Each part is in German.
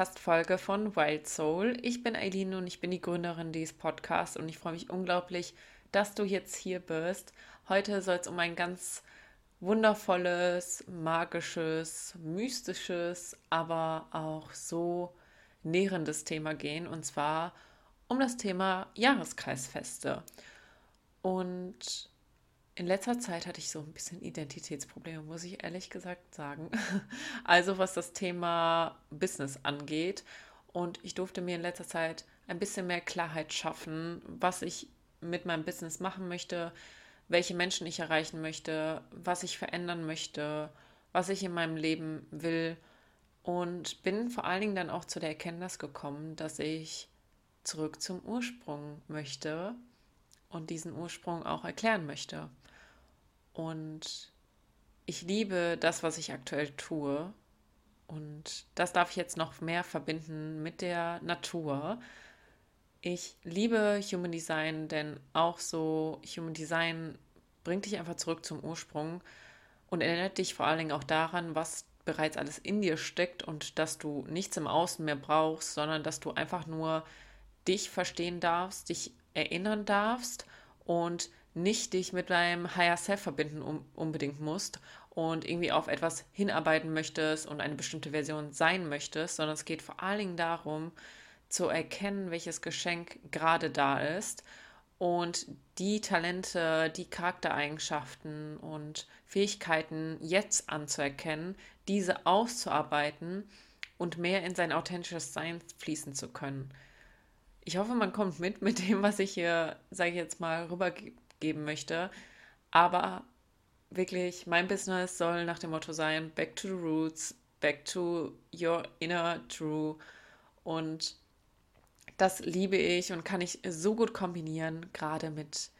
Podcast-Folge von Wild Soul. Ich bin Eileen und ich bin die Gründerin dieses Podcasts und ich freue mich unglaublich, dass du jetzt hier bist. Heute soll es um ein ganz wundervolles, magisches, mystisches, aber auch so nährendes Thema gehen und zwar um das Thema Jahreskreisfeste. Und in letzter Zeit hatte ich so ein bisschen Identitätsprobleme, muss ich ehrlich gesagt sagen. Also was das Thema Business angeht. Und ich durfte mir in letzter Zeit ein bisschen mehr Klarheit schaffen, was ich mit meinem Business machen möchte, welche Menschen ich erreichen möchte, was ich verändern möchte, was ich in meinem Leben will. Und bin vor allen Dingen dann auch zu der Erkenntnis gekommen, dass ich zurück zum Ursprung möchte und diesen Ursprung auch erklären möchte. Und ich liebe das, was ich aktuell tue. Und das darf ich jetzt noch mehr verbinden mit der Natur. Ich liebe Human Design, denn auch so Human Design bringt dich einfach zurück zum Ursprung und erinnert dich vor allen Dingen auch daran, was bereits alles in dir steckt und dass du nichts im Außen mehr brauchst, sondern dass du einfach nur dich verstehen darfst, dich erinnern darfst und nicht dich mit deinem Higher Self verbinden um, unbedingt musst und irgendwie auf etwas hinarbeiten möchtest und eine bestimmte Version sein möchtest, sondern es geht vor allen Dingen darum, zu erkennen, welches Geschenk gerade da ist und die Talente, die Charaktereigenschaften und Fähigkeiten jetzt anzuerkennen, diese auszuarbeiten und mehr in sein authentisches Sein fließen zu können. Ich hoffe, man kommt mit mit dem, was ich hier, sage ich jetzt mal, rübergebe geben möchte. Aber wirklich, mein Business soll nach dem Motto sein, back to the roots, back to your inner true. Und das liebe ich und kann ich so gut kombinieren, gerade mit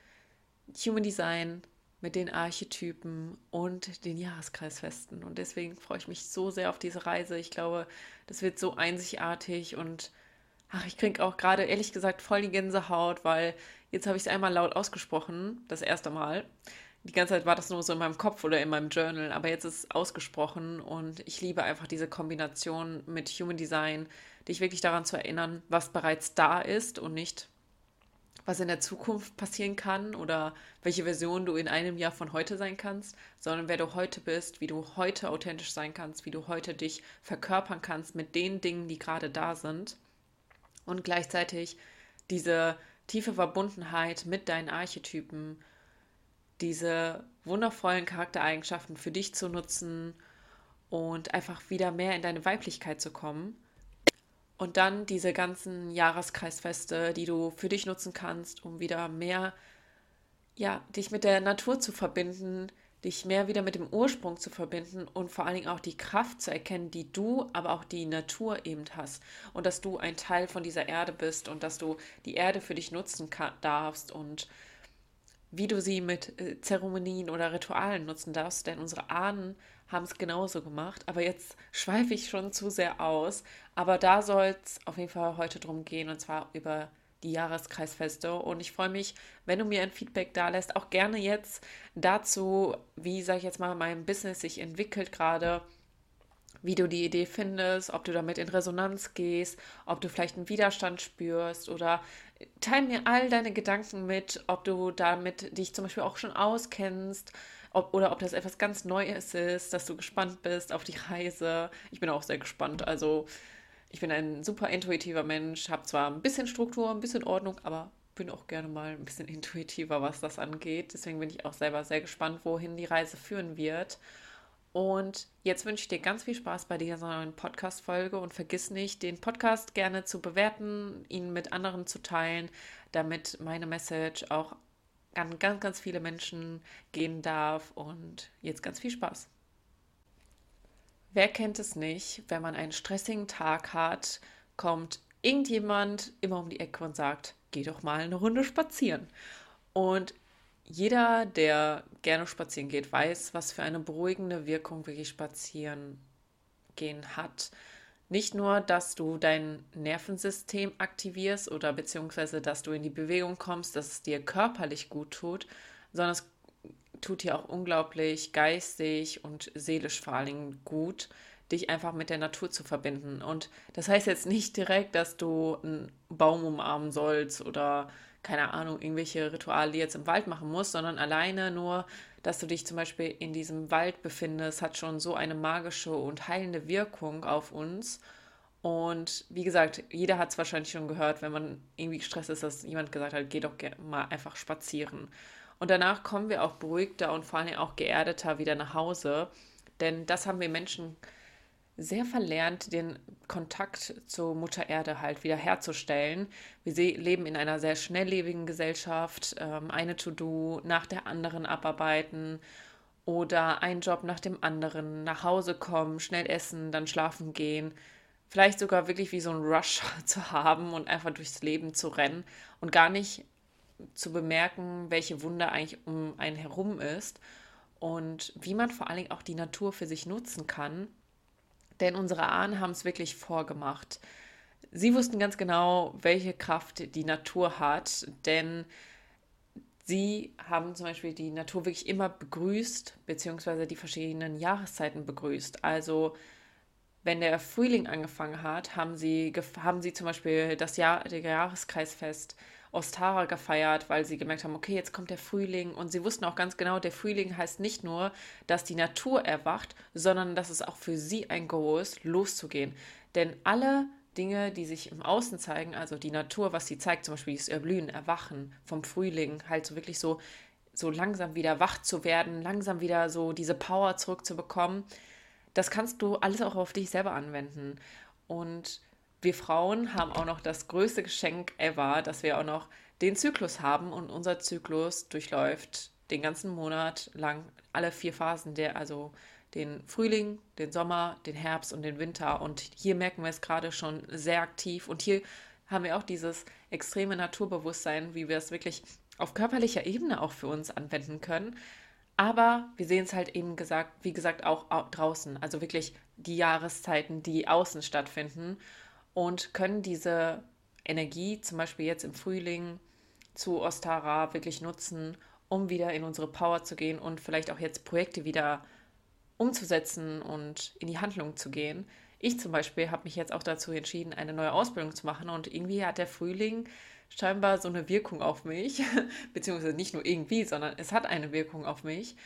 Human Design, mit den Archetypen und den Jahreskreisfesten. Und deswegen freue ich mich so sehr auf diese Reise. Ich glaube, das wird so einzigartig und ach, ich kriege auch gerade ehrlich gesagt voll die Gänsehaut, weil Jetzt habe ich es einmal laut ausgesprochen, das erste Mal. Die ganze Zeit war das nur so in meinem Kopf oder in meinem Journal, aber jetzt ist es ausgesprochen und ich liebe einfach diese Kombination mit Human Design, dich wirklich daran zu erinnern, was bereits da ist und nicht, was in der Zukunft passieren kann oder welche Version du in einem Jahr von heute sein kannst, sondern wer du heute bist, wie du heute authentisch sein kannst, wie du heute dich verkörpern kannst mit den Dingen, die gerade da sind und gleichzeitig diese tiefe Verbundenheit mit deinen Archetypen, diese wundervollen Charaktereigenschaften für dich zu nutzen und einfach wieder mehr in deine Weiblichkeit zu kommen. Und dann diese ganzen Jahreskreisfeste, die du für dich nutzen kannst, um wieder mehr, ja, dich mit der Natur zu verbinden, dich mehr wieder mit dem Ursprung zu verbinden und vor allen Dingen auch die Kraft zu erkennen, die du, aber auch die Natur eben hast. Und dass du ein Teil von dieser Erde bist und dass du die Erde für dich nutzen darfst und wie du sie mit äh, Zeremonien oder Ritualen nutzen darfst, denn unsere Ahnen haben es genauso gemacht. Aber jetzt schweife ich schon zu sehr aus. Aber da soll es auf jeden Fall heute drum gehen und zwar über die Jahreskreisfeste. Und ich freue mich, wenn du mir ein Feedback da lässt, auch gerne jetzt dazu, wie, sage ich jetzt mal, mein Business sich entwickelt gerade, wie du die Idee findest, ob du damit in Resonanz gehst, ob du vielleicht einen Widerstand spürst oder teile mir all deine Gedanken mit, ob du damit dich zum Beispiel auch schon auskennst. Ob, oder ob das etwas ganz Neues ist, dass du gespannt bist auf die Reise. Ich bin auch sehr gespannt. Also ich bin ein super intuitiver Mensch, habe zwar ein bisschen Struktur, ein bisschen Ordnung, aber bin auch gerne mal ein bisschen intuitiver, was das angeht. Deswegen bin ich auch selber sehr gespannt, wohin die Reise führen wird. Und jetzt wünsche ich dir ganz viel Spaß bei dieser neuen Podcast-Folge und vergiss nicht, den Podcast gerne zu bewerten, ihn mit anderen zu teilen, damit meine Message auch an ganz, ganz viele Menschen gehen darf. Und jetzt ganz viel Spaß. Wer kennt es nicht, wenn man einen stressigen Tag hat, kommt irgendjemand immer um die Ecke und sagt, geh doch mal eine Runde spazieren. Und jeder, der gerne spazieren geht, weiß, was für eine beruhigende Wirkung wirklich spazieren gehen hat. Nicht nur, dass du dein Nervensystem aktivierst oder beziehungsweise, dass du in die Bewegung kommst, dass es dir körperlich gut tut, sondern es tut dir auch unglaublich geistig und seelisch vor Dingen gut, dich einfach mit der Natur zu verbinden. Und das heißt jetzt nicht direkt, dass du einen Baum umarmen sollst oder keine Ahnung, irgendwelche Rituale jetzt im Wald machen musst, sondern alleine nur, dass du dich zum Beispiel in diesem Wald befindest, hat schon so eine magische und heilende Wirkung auf uns. Und wie gesagt, jeder hat es wahrscheinlich schon gehört, wenn man irgendwie gestresst ist, dass jemand gesagt hat, geh doch mal einfach spazieren. Und danach kommen wir auch beruhigter und vor allem auch geerdeter wieder nach Hause. Denn das haben wir Menschen sehr verlernt, den Kontakt zur Mutter Erde halt wieder herzustellen. Wir leben in einer sehr schnelllebigen Gesellschaft, ähm, eine To-Do nach der anderen abarbeiten oder ein Job nach dem anderen, nach Hause kommen, schnell essen, dann schlafen gehen. Vielleicht sogar wirklich wie so ein Rush zu haben und einfach durchs Leben zu rennen und gar nicht zu bemerken, welche Wunder eigentlich um einen herum ist und wie man vor allen Dingen auch die Natur für sich nutzen kann denn unsere Ahnen haben es wirklich vorgemacht. Sie wussten ganz genau, welche Kraft die Natur hat, denn sie haben zum Beispiel die Natur wirklich immer begrüßt, beziehungsweise die verschiedenen Jahreszeiten begrüßt. Also wenn der Frühling angefangen hat, haben sie, haben sie zum Beispiel das Jahr, Jahreskreisfest Ostara gefeiert, weil sie gemerkt haben, okay, jetzt kommt der Frühling und sie wussten auch ganz genau, der Frühling heißt nicht nur, dass die Natur erwacht, sondern dass es auch für sie ein Go ist, loszugehen. Denn alle Dinge, die sich im Außen zeigen, also die Natur, was sie zeigt, zum Beispiel das Erblühen, Erwachen vom Frühling, halt so wirklich so, so langsam wieder wach zu werden, langsam wieder so diese Power zurückzubekommen, das kannst du alles auch auf dich selber anwenden. Und wir Frauen haben auch noch das größte Geschenk ever, dass wir auch noch den Zyklus haben und unser Zyklus durchläuft den ganzen Monat lang alle vier Phasen, der also den Frühling, den Sommer, den Herbst und den Winter. Und hier merken wir es gerade schon sehr aktiv. Und hier haben wir auch dieses extreme Naturbewusstsein, wie wir es wirklich auf körperlicher Ebene auch für uns anwenden können. Aber wir sehen es halt eben gesagt, wie gesagt, auch draußen. Also wirklich die Jahreszeiten, die außen stattfinden und können diese Energie, zum Beispiel jetzt im Frühling zu Ostara, wirklich nutzen, um wieder in unsere Power zu gehen und vielleicht auch jetzt Projekte wieder umzusetzen und in die Handlung zu gehen. Ich zum Beispiel habe mich jetzt auch dazu entschieden, eine neue Ausbildung zu machen und irgendwie hat der Frühling scheinbar so eine Wirkung auf mich, beziehungsweise nicht nur irgendwie, sondern es hat eine Wirkung auf mich,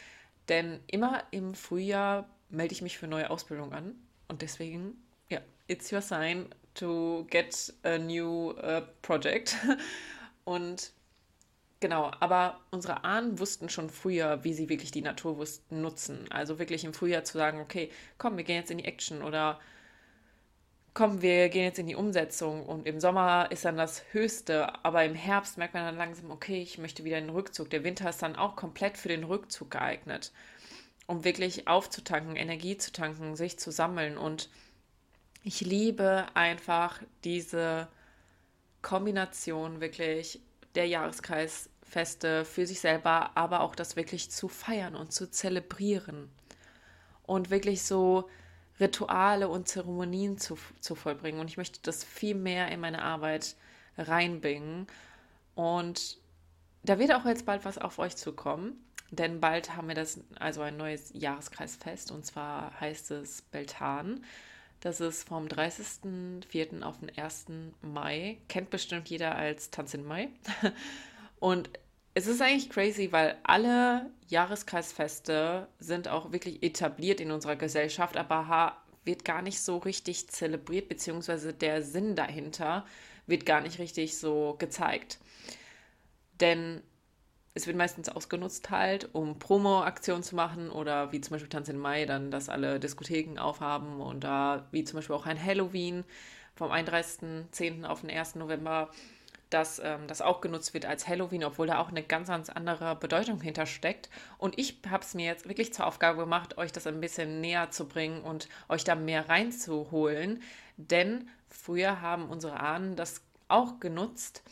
denn immer im Frühjahr melde ich mich für neue Ausbildung an und deswegen, ja, it's your sign, to get a new uh, project. Und genau, aber unsere Ahnen wussten schon früher, wie sie wirklich die Natur wussten, nutzen. Also wirklich im Frühjahr zu sagen, okay, komm, wir gehen jetzt in die Action oder komm, wir gehen jetzt in die Umsetzung. Und im Sommer ist dann das Höchste, aber im Herbst merkt man dann langsam, okay, ich möchte wieder in den Rückzug. Der Winter ist dann auch komplett für den Rückzug geeignet, um wirklich aufzutanken, Energie zu tanken, sich zu sammeln und ich liebe einfach diese Kombination wirklich der Jahreskreisfeste für sich selber, aber auch das wirklich zu feiern und zu zelebrieren und wirklich so Rituale und Zeremonien zu, zu vollbringen. Und ich möchte das viel mehr in meine Arbeit reinbringen. Und da wird auch jetzt bald was auf euch zukommen, denn bald haben wir das, also ein neues Jahreskreisfest, und zwar heißt es Beltan. Das ist vom 30.04. auf den 1. Mai. Kennt bestimmt jeder als Tanz in Mai. Und es ist eigentlich crazy, weil alle Jahreskreisfeste sind auch wirklich etabliert in unserer Gesellschaft, aber wird gar nicht so richtig zelebriert, beziehungsweise der Sinn dahinter wird gar nicht richtig so gezeigt. Denn es wird meistens ausgenutzt halt, um Promo-Aktionen zu machen oder wie zum Beispiel Tanz in Mai, dann, dass alle Diskotheken aufhaben und da wie zum Beispiel auch ein Halloween vom 31.10. auf den 1. November, dass ähm, das auch genutzt wird als Halloween, obwohl da auch eine ganz, ganz andere Bedeutung hintersteckt. Und ich habe es mir jetzt wirklich zur Aufgabe gemacht, euch das ein bisschen näher zu bringen und euch da mehr reinzuholen. Denn früher haben unsere Ahnen das auch genutzt,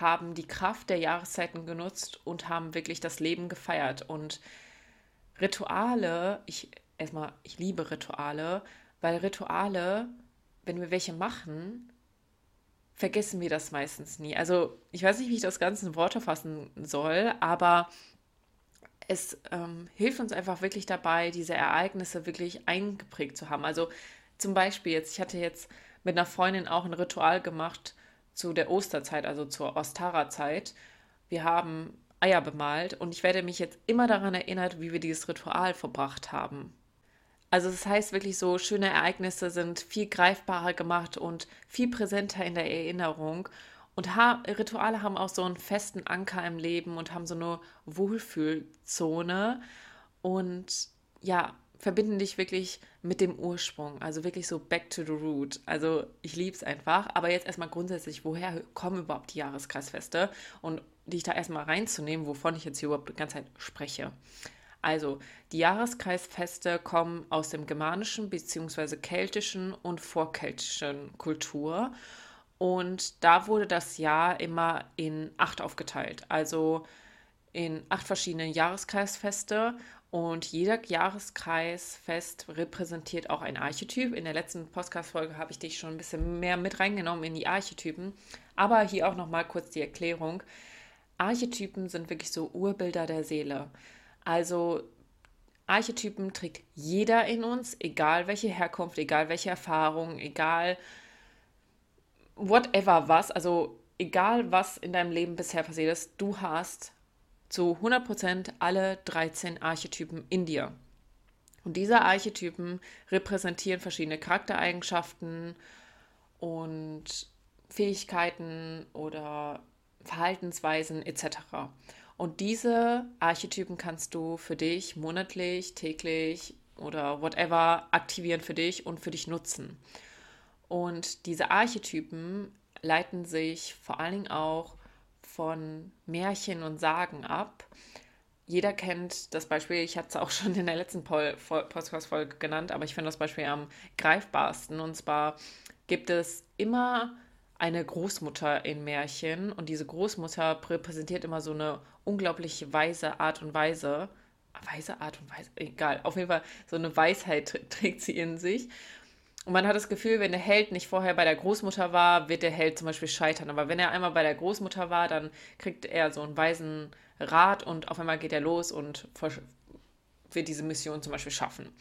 haben die Kraft der Jahreszeiten genutzt und haben wirklich das Leben gefeiert. Und Rituale, ich erstmal, ich liebe Rituale, weil Rituale wenn wir welche machen, vergessen wir das meistens nie. Also ich weiß nicht, wie ich das Ganze in Worte fassen soll, aber es ähm, hilft uns einfach wirklich dabei, diese Ereignisse wirklich eingeprägt zu haben. Also zum Beispiel jetzt, ich hatte jetzt mit einer Freundin auch ein Ritual gemacht zu der Osterzeit, also zur Ostara-Zeit. Wir haben Eier bemalt und ich werde mich jetzt immer daran erinnert, wie wir dieses Ritual verbracht haben. Also das heißt wirklich so, schöne Ereignisse sind viel greifbarer gemacht und viel präsenter in der Erinnerung. Und ha Rituale haben auch so einen festen Anker im Leben und haben so eine Wohlfühlzone und ja, verbinden dich wirklich mit dem Ursprung, also wirklich so back to the root. Also ich liebe es einfach, aber jetzt erstmal grundsätzlich, woher kommen überhaupt die Jahreskreisfeste und dich da erstmal reinzunehmen, wovon ich jetzt hier überhaupt die ganze Zeit spreche. Also, die Jahreskreisfeste kommen aus dem germanischen bzw. keltischen und vorkeltischen Kultur. Und da wurde das Jahr immer in acht aufgeteilt. Also in acht verschiedene Jahreskreisfeste. Und jeder Jahreskreisfest repräsentiert auch ein Archetyp. In der letzten Podcast-Folge habe ich dich schon ein bisschen mehr mit reingenommen in die Archetypen. Aber hier auch nochmal kurz die Erklärung. Archetypen sind wirklich so Urbilder der Seele. Also Archetypen trägt jeder in uns, egal welche Herkunft, egal welche Erfahrung, egal whatever was, also egal was in deinem Leben bisher passiert ist, du hast zu 100% alle 13 Archetypen in dir. Und diese Archetypen repräsentieren verschiedene Charaktereigenschaften und Fähigkeiten oder Verhaltensweisen etc. Und diese Archetypen kannst du für dich monatlich, täglich oder whatever aktivieren für dich und für dich nutzen. Und diese Archetypen leiten sich vor allen Dingen auch von Märchen und Sagen ab. Jeder kennt das Beispiel, ich hatte es auch schon in der letzten Podcast-Folge genannt, aber ich finde das Beispiel am greifbarsten. Und zwar gibt es immer eine Großmutter in Märchen und diese Großmutter repräsentiert immer so eine unglaublich weise Art und Weise. Weise Art und Weise, egal. Auf jeden Fall so eine Weisheit trägt sie in sich. Und man hat das Gefühl, wenn der Held nicht vorher bei der Großmutter war, wird der Held zum Beispiel scheitern. Aber wenn er einmal bei der Großmutter war, dann kriegt er so einen weisen Rat und auf einmal geht er los und wird diese Mission zum Beispiel schaffen.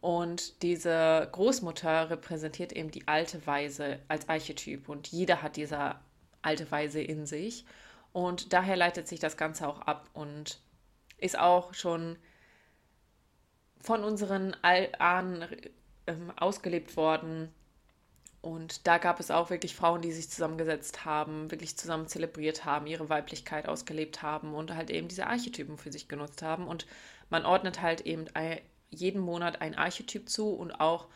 Und diese Großmutter repräsentiert eben die alte Weise als Archetyp und jeder hat diese alte Weise in sich. Und daher leitet sich das Ganze auch ab und ist auch schon von unseren Ahnen ähm, ausgelebt worden. Und da gab es auch wirklich Frauen, die sich zusammengesetzt haben, wirklich zusammen zelebriert haben, ihre Weiblichkeit ausgelebt haben und halt eben diese Archetypen für sich genutzt haben. Und man ordnet halt eben jeden Monat ein Archetyp zu und auch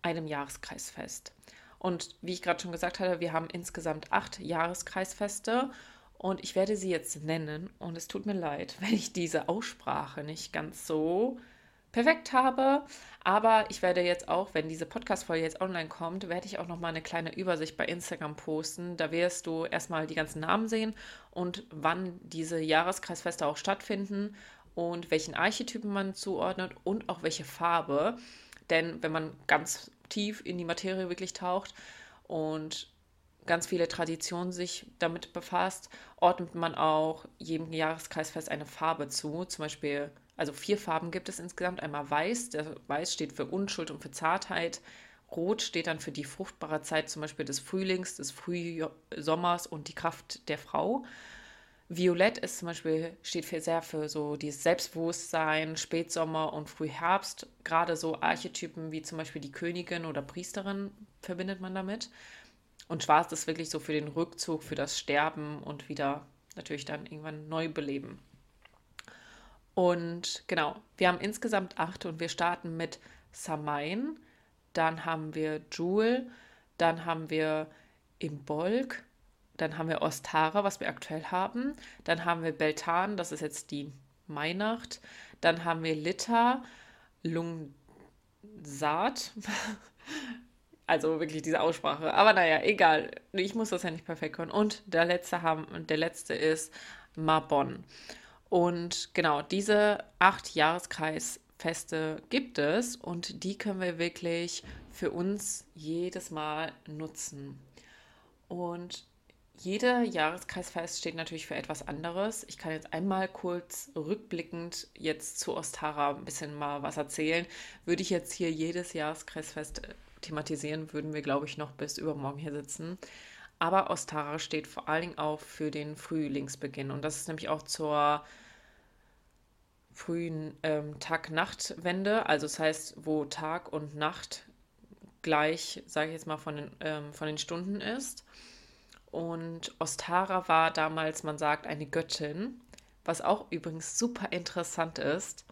einem Jahreskreisfest. Und wie ich gerade schon gesagt hatte, wir haben insgesamt acht Jahreskreisfeste und ich werde sie jetzt nennen. Und es tut mir leid, wenn ich diese Aussprache nicht ganz so perfekt habe. Aber ich werde jetzt auch, wenn diese Podcast-Folge jetzt online kommt, werde ich auch nochmal eine kleine Übersicht bei Instagram posten. Da wirst du erstmal die ganzen Namen sehen und wann diese Jahreskreisfeste auch stattfinden und welchen Archetypen man zuordnet und auch welche Farbe. Denn wenn man ganz tief in die Materie wirklich taucht und ganz viele Traditionen sich damit befasst, ordnet man auch jedem Jahreskreisfest eine Farbe zu. Zum Beispiel, also vier Farben gibt es insgesamt. Einmal Weiß, der Weiß steht für Unschuld und für Zartheit. Rot steht dann für die fruchtbare Zeit, zum Beispiel des Frühlings, des Frühsommers und die Kraft der Frau. Violett ist zum Beispiel, steht für sehr für so dieses Selbstbewusstsein, Spätsommer und Frühherbst. Gerade so Archetypen wie zum Beispiel die Königin oder Priesterin verbindet man damit. Und Schwarz ist wirklich so für den Rückzug, für das Sterben und wieder natürlich dann irgendwann neu beleben. Und genau, wir haben insgesamt acht und wir starten mit Samain, dann haben wir Jewel, dann haben wir Imbolg, dann haben wir Ostara, was wir aktuell haben. Dann haben wir Beltan, das ist jetzt die Mainacht. Dann haben wir Litta, Lungsat. also wirklich diese Aussprache. Aber naja, egal. Ich muss das ja nicht perfekt können. Und der letzte, haben, der letzte ist Mabon. Und genau, diese acht Jahreskreis Feste gibt es und die können wir wirklich für uns jedes Mal nutzen. Und jeder Jahreskreisfest steht natürlich für etwas anderes. Ich kann jetzt einmal kurz rückblickend jetzt zu Ostara ein bisschen mal was erzählen. Würde ich jetzt hier jedes Jahreskreisfest äh, thematisieren, würden wir, glaube ich, noch bis übermorgen hier sitzen. Aber Ostara steht vor allen Dingen auch für den Frühlingsbeginn. Und das ist nämlich auch zur frühen ähm, Tag-Nacht-Wende. Also das heißt, wo Tag und Nacht gleich, sage ich jetzt mal, von den, ähm, von den Stunden ist. Und Ostara war damals, man sagt, eine Göttin, was auch übrigens super interessant ist.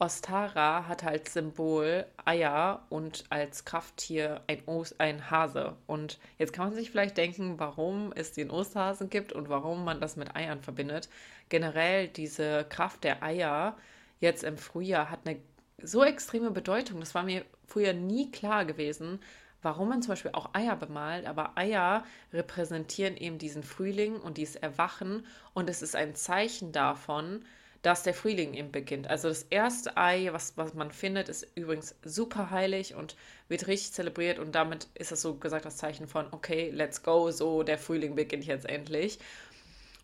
Ostara hat als Symbol Eier und als Krafttier ein, ein Hase. Und jetzt kann man sich vielleicht denken, warum es den Osterhasen gibt und warum man das mit Eiern verbindet. Generell diese Kraft der Eier jetzt im Frühjahr hat eine so extreme Bedeutung. Das war mir früher nie klar gewesen, warum man zum Beispiel auch Eier bemalt, aber Eier repräsentieren eben diesen Frühling und dieses Erwachen und es ist ein Zeichen davon, der Frühling eben beginnt. Also das erste Ei, was, was man findet, ist übrigens super heilig und wird richtig zelebriert und damit ist es so gesagt das Zeichen von, okay, let's go, so der Frühling beginnt jetzt endlich.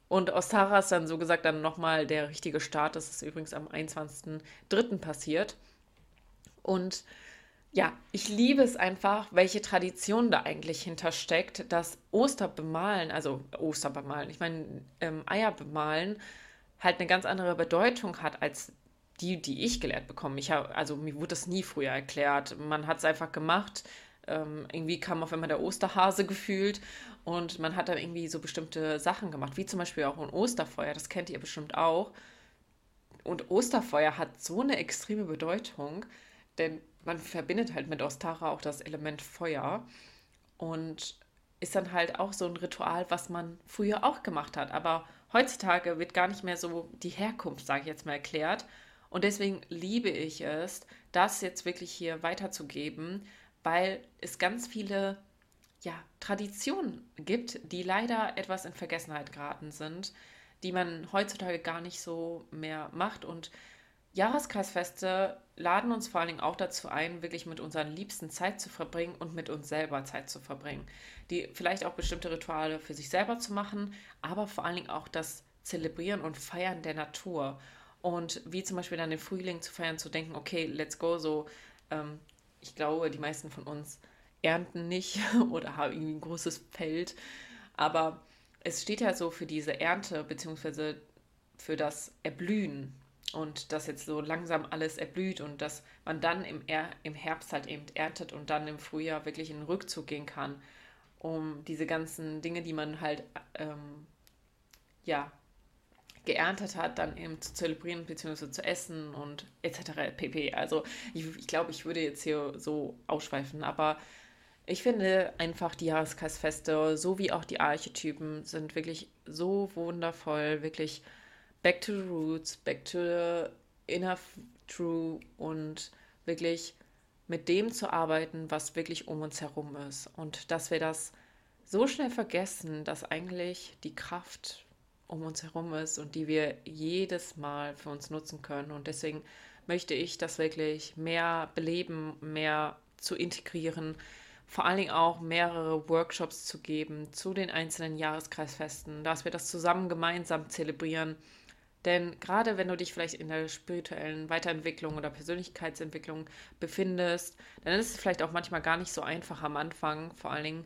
Und Ostara ist dann so gesagt dann nochmal der richtige Start. Das ist übrigens am 21.03. passiert. Und ja, ich liebe es einfach, welche Tradition da eigentlich hintersteckt, dass Osterbemalen, also Osterbemalen, ich meine ähm, Eier bemalen, halt eine ganz andere Bedeutung hat als die, die ich gelehrt bekomme. Ich hab, also mir wurde das nie früher erklärt. Man hat es einfach gemacht. Ähm, irgendwie kam auf einmal der Osterhase gefühlt und man hat dann irgendwie so bestimmte Sachen gemacht, wie zum Beispiel auch ein Osterfeuer. Das kennt ihr bestimmt auch. Und Osterfeuer hat so eine extreme Bedeutung, denn man verbindet halt mit Ostara auch das Element Feuer und ist dann halt auch so ein Ritual, was man früher auch gemacht hat. Aber heutzutage wird gar nicht mehr so die Herkunft, sage ich jetzt mal, erklärt. Und deswegen liebe ich es, das jetzt wirklich hier weiterzugeben, weil es ganz viele ja, Traditionen gibt, die leider etwas in Vergessenheit geraten sind, die man heutzutage gar nicht so mehr macht. Und Jahreskreisfeste laden uns vor allen Dingen auch dazu ein, wirklich mit unseren Liebsten Zeit zu verbringen und mit uns selber Zeit zu verbringen. Die vielleicht auch bestimmte Rituale für sich selber zu machen, aber vor allen Dingen auch das Zelebrieren und Feiern der Natur. Und wie zum Beispiel dann den Frühling zu feiern, zu denken, okay, let's go, so, ähm, ich glaube, die meisten von uns ernten nicht oder haben irgendwie ein großes Feld, aber es steht ja so für diese Ernte beziehungsweise für das Erblühen und dass jetzt so langsam alles erblüht und dass man dann im, er im Herbst halt eben erntet und dann im Frühjahr wirklich in den Rückzug gehen kann, um diese ganzen Dinge, die man halt ähm, ja geerntet hat, dann eben zu zelebrieren bzw. zu essen und etc. pp. Also ich, ich glaube, ich würde jetzt hier so ausschweifen, aber ich finde einfach die Jahreskreisfeste sowie auch die Archetypen sind wirklich so wundervoll, wirklich back to the roots, back to the inner true und wirklich mit dem zu arbeiten, was wirklich um uns herum ist. Und dass wir das so schnell vergessen, dass eigentlich die Kraft um uns herum ist und die wir jedes Mal für uns nutzen können. Und deswegen möchte ich das wirklich mehr beleben, mehr zu integrieren, vor allen Dingen auch mehrere Workshops zu geben zu den einzelnen Jahreskreisfesten, dass wir das zusammen gemeinsam zelebrieren denn gerade wenn du dich vielleicht in der spirituellen Weiterentwicklung oder Persönlichkeitsentwicklung befindest, dann ist es vielleicht auch manchmal gar nicht so einfach am Anfang, vor allen Dingen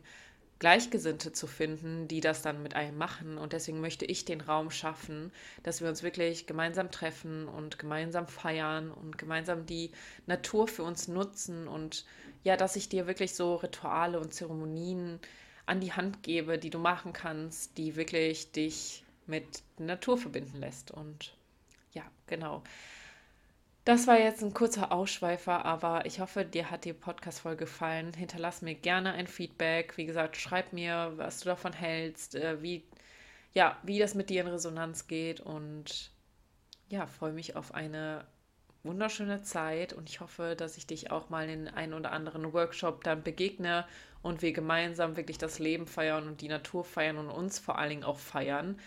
Gleichgesinnte zu finden, die das dann mit einem machen. Und deswegen möchte ich den Raum schaffen, dass wir uns wirklich gemeinsam treffen und gemeinsam feiern und gemeinsam die Natur für uns nutzen und ja, dass ich dir wirklich so Rituale und Zeremonien an die Hand gebe, die du machen kannst, die wirklich dich mit Natur verbinden lässt. Und ja, genau. Das war jetzt ein kurzer Ausschweifer, aber ich hoffe, dir hat die Podcast-Folge gefallen. Hinterlass mir gerne ein Feedback. Wie gesagt, schreib mir, was du davon hältst, äh, wie, ja, wie das mit dir in Resonanz geht. Und ja, freue mich auf eine wunderschöne Zeit und ich hoffe, dass ich dich auch mal in einen oder anderen Workshop dann begegne und wir gemeinsam wirklich das Leben feiern und die Natur feiern und uns vor allen Dingen auch feiern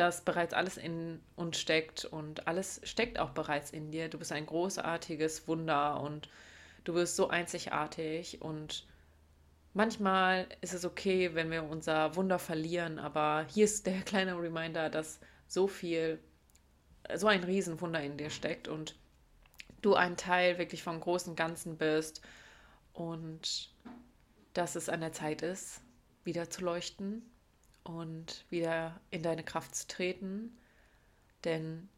dass bereits alles in uns steckt und alles steckt auch bereits in dir. Du bist ein großartiges Wunder und du bist so einzigartig und manchmal ist es okay, wenn wir unser Wunder verlieren, aber hier ist der kleine Reminder, dass so viel, so ein Riesenwunder in dir steckt und du ein Teil wirklich vom großen Ganzen bist und dass es an der Zeit ist, wieder zu leuchten und wieder in deine Kraft zu treten, denn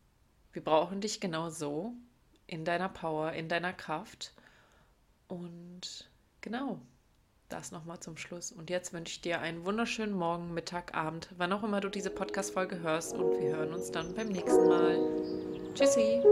wir brauchen dich genau so in deiner Power, in deiner Kraft und genau, das nochmal zum Schluss. Und jetzt wünsche ich dir einen wunderschönen Morgen, Mittag, Abend, wann auch immer du diese Podcast-Folge hörst. Und wir hören uns dann beim nächsten Mal. Tschüssi!